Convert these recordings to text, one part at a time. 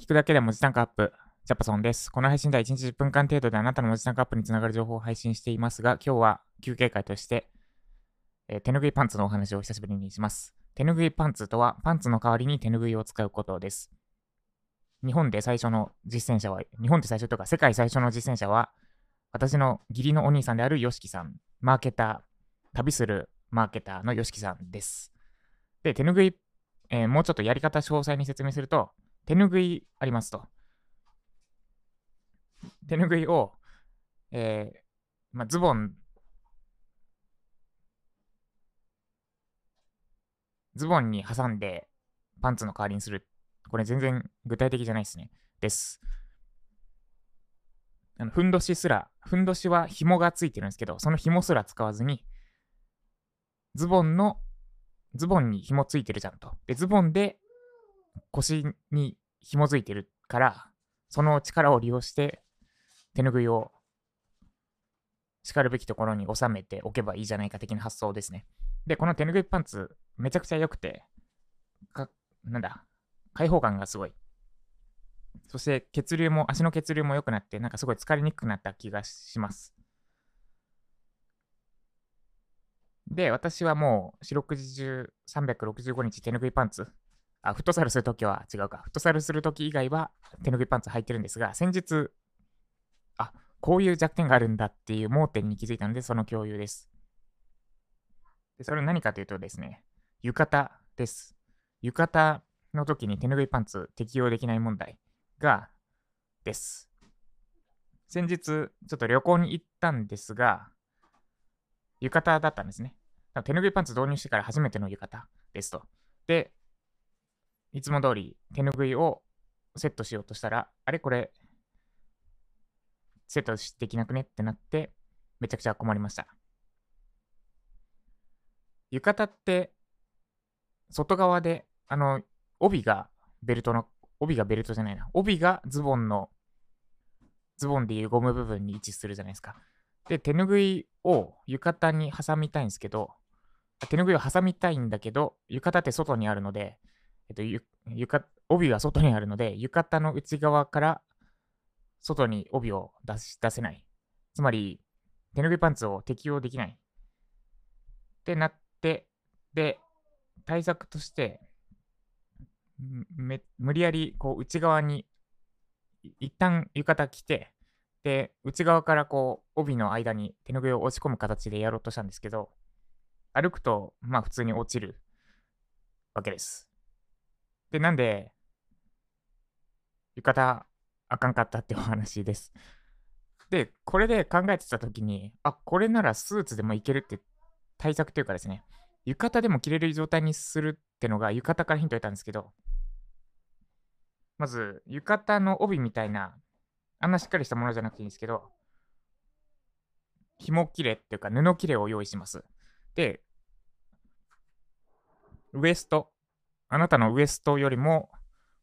聞くだけで文字単価アップ。ジャパソンです。この配信では1日10分間程度であなたの文字単価アップにつながる情報を配信していますが、今日は休憩会として、えー手ぬぐいパンツのお話を久しぶりにします。手ぬぐいパンツとは、パンツの代わりに手ぬぐいを使うことです。日本で最初の実践者は、日本で最初とか世界最初の実践者は、私の義理のお兄さんである YOSHIKI さん、マーケター、旅するマーケターの YOSHIKI さんです。で、手ぬぐい、えーもうちょっとやり方詳細に説明すると、手ぬぐいありますと。手ぬぐいを、えーまあ、ズボン、ズボンに挟んでパンツの代わりにする。これ全然具体的じゃないですね。です。あのふんどしすら、ふんどしは紐がついてるんですけど、その紐すら使わずに、ズボンの、ズボンに紐ついてるじゃんと。で、ズボンで腰に紐づいてるから、その力を利用して手ぬぐいを叱るべきところに収めておけばいいじゃないか的な発想ですね。で、この手ぬぐいパンツ、めちゃくちゃ良くて、かなんだ、開放感がすごい。そして血流も、足の血流も良くなって、なんかすごい疲れにくくなった気がします。で、私はもう四六時中365日手ぬぐいパンツ。あ、フットサルするときは違うか。フットサルするとき以外は手ぬぐいパンツ履いてるんですが、先日、あ、こういう弱点があるんだっていう盲点に気づいたので、その共有です。でそれは何かというとですね、浴衣です。浴衣の時に手ぬぐいパンツ適用できない問題が、です。先日、ちょっと旅行に行ったんですが、浴衣だったんですね。手ぬぐいパンツ導入してから初めての浴衣ですと。で、いつも通り手ぬぐいをセットしようとしたら、あれこれ、セットできなくねってなって、めちゃくちゃ困りました。浴衣って、外側で、あの、帯がベルトの、帯がベルトじゃないな。帯がズボンの、ズボンでいうゴム部分に位置するじゃないですか。で、手ぬぐいを浴衣に挟みたいんですけど、手ぬぐいを挟みたいんだけど、浴衣って外にあるので、えっと、ゆ浴帯が外にあるので、浴衣の内側から外に帯を出し出せない。つまり、手ぬぐいパンツを適用できない。ってなって、で、対策として、め無理やりこう内側に一旦浴衣着て、で、内側からこう帯の間に手ぬぐいを押し込む形でやろうとしたんですけど、歩くと、まあ普通に落ちるわけです。で、なんで、浴衣あかんかったってお話です。で、これで考えてたときに、あ、これならスーツでもいけるって対策というかですね、浴衣でも着れる状態にするってのが浴衣からヒントを得たんですけど、まず、浴衣の帯みたいな、あんなしっかりしたものじゃなくていいんですけど、紐切れっていうか布切れを用意します。で、ウエスト、あなたのウエストよりも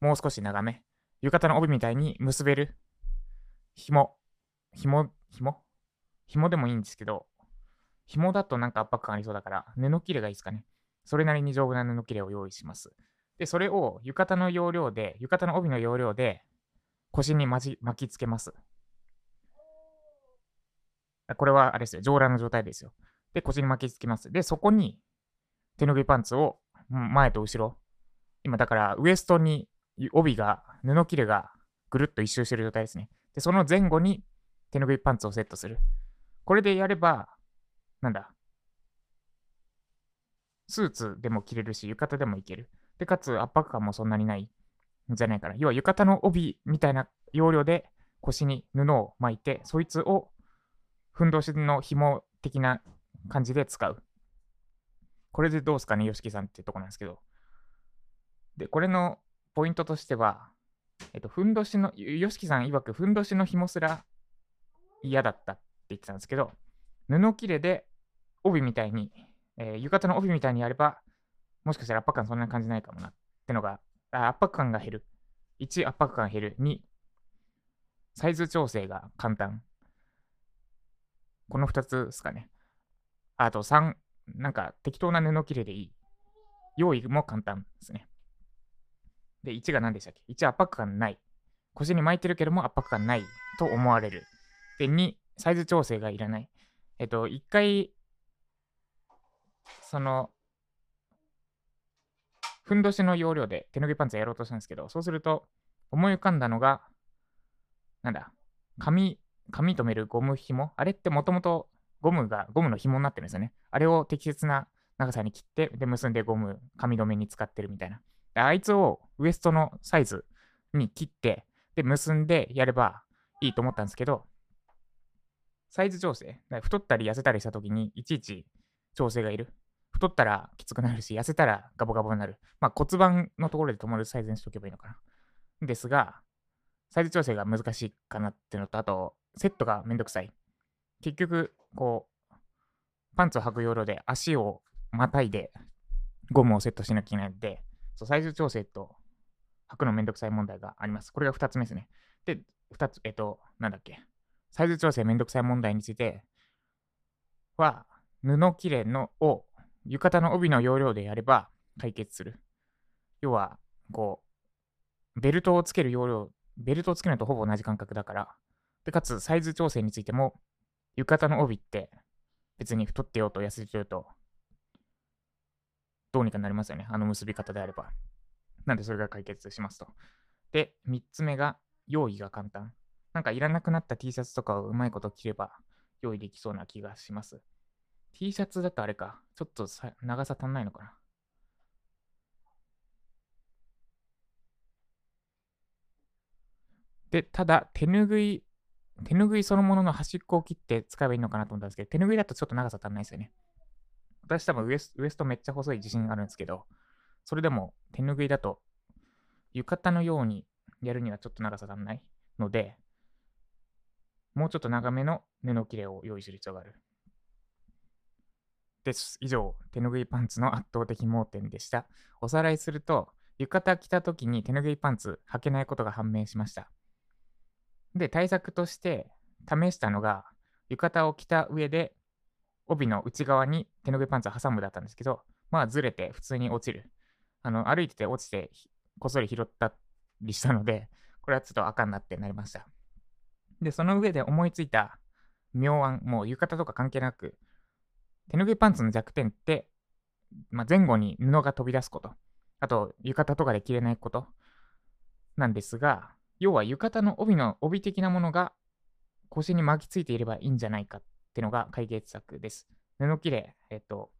もう少し長め、浴衣の帯みたいに結べる紐、紐、紐？紐でもいいんですけど、紐だとなんか圧迫感ありそうだから、布切れがいいですかね。それなりに丈夫な布切れを用意します。で、それを浴衣の要領で、浴衣の帯の要領で腰に巻き巻きつけます。これはあれですよ、上裸の状態ですよ。で、腰に巻きつけます。で、そこに手ぬぐいパンツを前と後ろ、今だからウエストに帯が、布切れがぐるっと一周してる状態ですね。で、その前後に手ぬぐいパンツをセットする。これでやれば、なんだ、スーツでも着れるし、浴衣でもいける。で、かつ圧迫感もそんなにないんじゃないかな。要は浴衣の帯みたいな要領で腰に布を巻いて、そいつをふんどしの紐的な感じで使う。これでどうすかね、吉木さんっていうとこなんですけど。で、これのポイントとしては、えっと、ふんどしの、吉木さん曰く、ふんどしの紐すら嫌だったって言ってたんですけど、布切れで帯みたいに、えー浴衣の帯みたいにやれば、もしかしたら圧迫感そんな感じないかもなってのが、あ圧迫感が減る。1、圧迫感減る。2、サイズ調整が簡単。この2つですかね。あと3、なんか適当な布切れでいい。用意も簡単ですね。で、1が何でしたっけ ?1 圧迫感ない。腰に巻いてるけども圧迫感ないと思われる。で、2、サイズ調整がいらない。えっと、一回、その、ふんどしの要領で手脱ぎパンツやろうとしたんですけど、そうすると、思い浮かんだのが、なんだ、髪、髪留めるゴム紐？あれってもともとゴムが、ゴムの紐になってるんですよね。あれを適切な長さに切って、で、結んでゴム、髪留めに使ってるみたいな。あいつをウエストのサイズに切って、で、結んでやればいいと思ったんですけど、サイズ調整、太ったり痩せたりした時にいちいち調整がいる。太ったらきつくなるし、痩せたらガボガボになる。まあ骨盤のところで止まるサイズにしとけばいいのかな。ですが、サイズ調整が難しいかなっていうのと、あと、セットがめんどくさい。結局、こう、パンツを履く要領で足をまたいでゴムをセットしなきゃいけないので、そうサイズ調整と履くのめんどくさい問題があります。これが2つ目ですね。で、2つ、えっと、なんだっけ。サイズ調整めんどくさい問題については、布切れのを浴衣の帯の要領でやれば解決する。要は、こう、ベルトをつける要領、ベルトをつけるのとほぼ同じ感覚だから、で、かつサイズ調整についても、浴衣の帯って別に太ってようと痩せてようと、どうにかなりますよね。あの結び方であれば。なんでそれが解決しますと。で、3つ目が、用意が簡単。なんかいらなくなった T シャツとかをうまいこと着れば用意できそうな気がします。T シャツだとあれか。ちょっと長さ足んないのかな。で、ただ、手ぬぐい、手ぬぐいそのものの端っこを切って使えばいいのかなと思ったんですけど、手ぬぐいだとちょっと長さ足んないですよね。私多分ウエスウエストめっちゃ細い自信あるんですけど、それでも手ぬぐいだと浴衣のようにやるにはちょっと長さ足んないので、もうちょっと長めの布切れを用意する必要がある。です。以上、手ぬぐいパンツの圧倒的盲点でした。おさらいすると、浴衣着た時に手ぬぐいパンツ履けないことが判明しました。で、対策として試したのが、浴衣を着た上で、帯の内側に手ぬぐいパンツを挟むだったんですけど、まあずれて普通に落ちる。あの、歩いてて落ちて、こっそり拾ったりしたので、これはちょっとあかんなってなりました。で、その上で思いついた妙案、もう浴衣とか関係なく、手拭いパンツの弱点って、まあ、前後に布が飛び出すこと、あと浴衣とかで着れないことなんですが、要は浴衣の帯の帯的なものが腰に巻きついていればいいんじゃないかっていうのが解決策です。布切れ、えっと、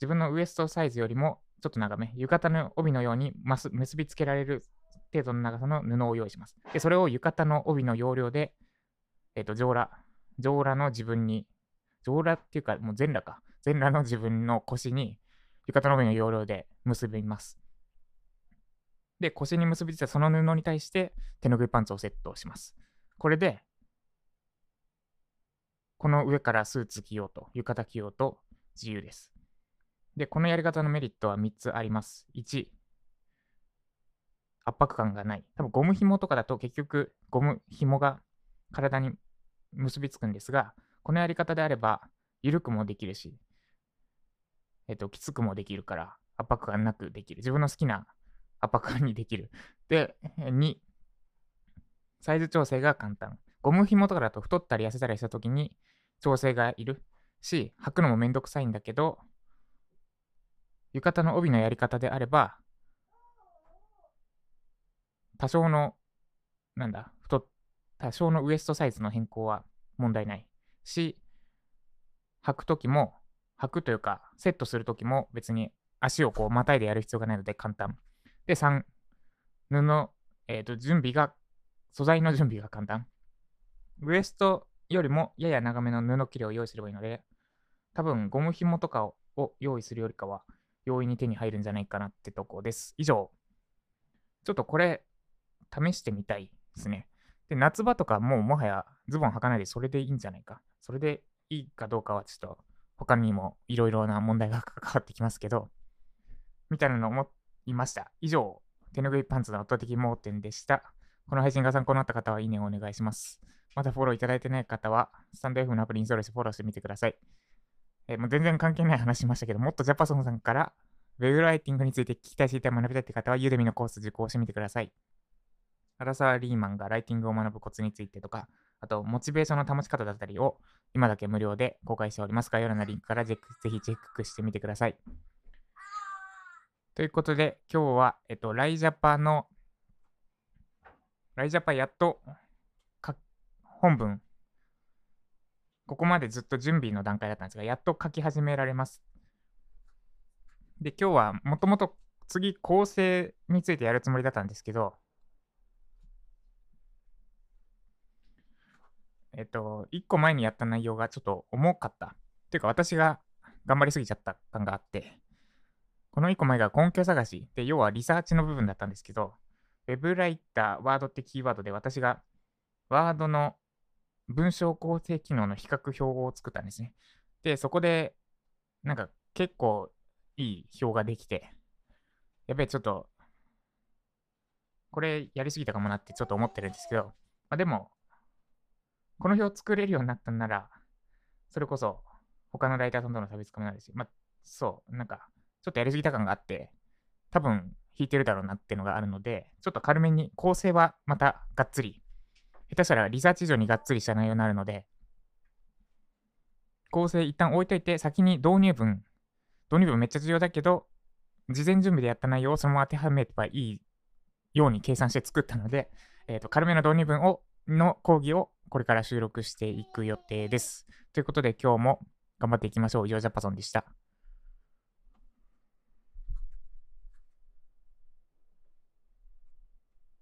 自分のウエストサイズよりもちょっと長め、浴衣の帯のように結びつけられる程度の長さの布を用意します。で、それを浴衣の帯の要領で、えっと、上裸、上裸の自分に、上裸っていうか、もう全裸か。全裸の自分の腰に浴衣の上の要領で結びます。で、腰に結びついたその布に対して手ぬぐいパンツをセットします。これで、この上からスーツ着ようと、浴衣着ようと自由です。で、このやり方のメリットは3つあります。1、圧迫感がない。多分ゴム紐とかだと結局ゴム紐が体に結びつくんですが、このやり方であれば緩くもできるし、えっと、きつくもできるから、圧迫感なくできる。自分の好きな圧迫感にできる。で、2、サイズ調整が簡単。ゴム紐とかだと太ったり痩せたりした時に調整がいるし、履くのもめんどくさいんだけど、浴衣の帯のやり方であれば、多少の、なんだ、太、多少のウエストサイズの変更は問題ないし、履くときも履くというか、セットするときも別に足をこうまたいでやる必要がないので簡単。で、3、布、えっ、ー、と、準備が、素材の準備が簡単。ウエストよりもやや長めの布切れを用意すればいいので、多分ゴム紐とかを用意するよりかは容易に手に入るんじゃないかなってとこです。以上。ちょっとこれ、試してみたいですね。で、夏場とかもうもはやズボン履かないでそれでいいんじゃないか。それでいいかどうかはちょっと他にもいろいろな問題が関わってきますけど、みたいなのを思いました。以上、手ぬぐいパンツの圧倒的盲点でした。この配信が参考になった方はいいねをお願いします。まだフォローいただいてない方は、スタンド F のアプリインストールしてフォローしてみてください。えー、もう全然関係ない話しましたけど、もっとジャパソンさんから、ウェブライティングについて聞きたい、知りたい、学びたいって方は、ユーデミのコース受講してみてください。アラサー・リーマンがライティングを学ぶコツについてとか、あと、モチベーションの保ち方だったりを今だけ無料で公開しております。概要欄のリンクからぜぜひチェックしてみてください。ということで、今日は、えっと、ライジャパの、ライジャパやっと本文、ここまでずっと準備の段階だったんですが、やっと書き始められます。で、今日はもともと次構成についてやるつもりだったんですけど、えっと、1個前にやった内容がちょっと重かった。っていうか私が頑張りすぎちゃった感があって、この1個前が根拠探しで、要はリサーチの部分だったんですけど、Web ライター、ワードってキーワードで私がワードの文章構成機能の比較表を作ったんですね。で、そこで、なんか結構いい表ができて、やっぱりちょっと、これやりすぎたかもなってちょっと思ってるんですけど、まあ、でも、この表作れるようになったんなら、それこそ他のライターさんとの差別化もなるし、まあ、そう、なんか、ちょっとやりすぎた感があって、多分弾いてるだろうなっていうのがあるので、ちょっと軽めに構成はまたがっつり、下手したらリサーチ以上にがっつりした内容になるので、構成一旦置いといて、先に導入文、導入文めっちゃ重要だけど、事前準備でやった内容をそのまま当てはめればいいように計算して作ったので、え、ー、と、軽めの導入文を、の講義をこれから収録していく予定です。ということで今日も頑張っていきましょう。以上、ジャパソンでした。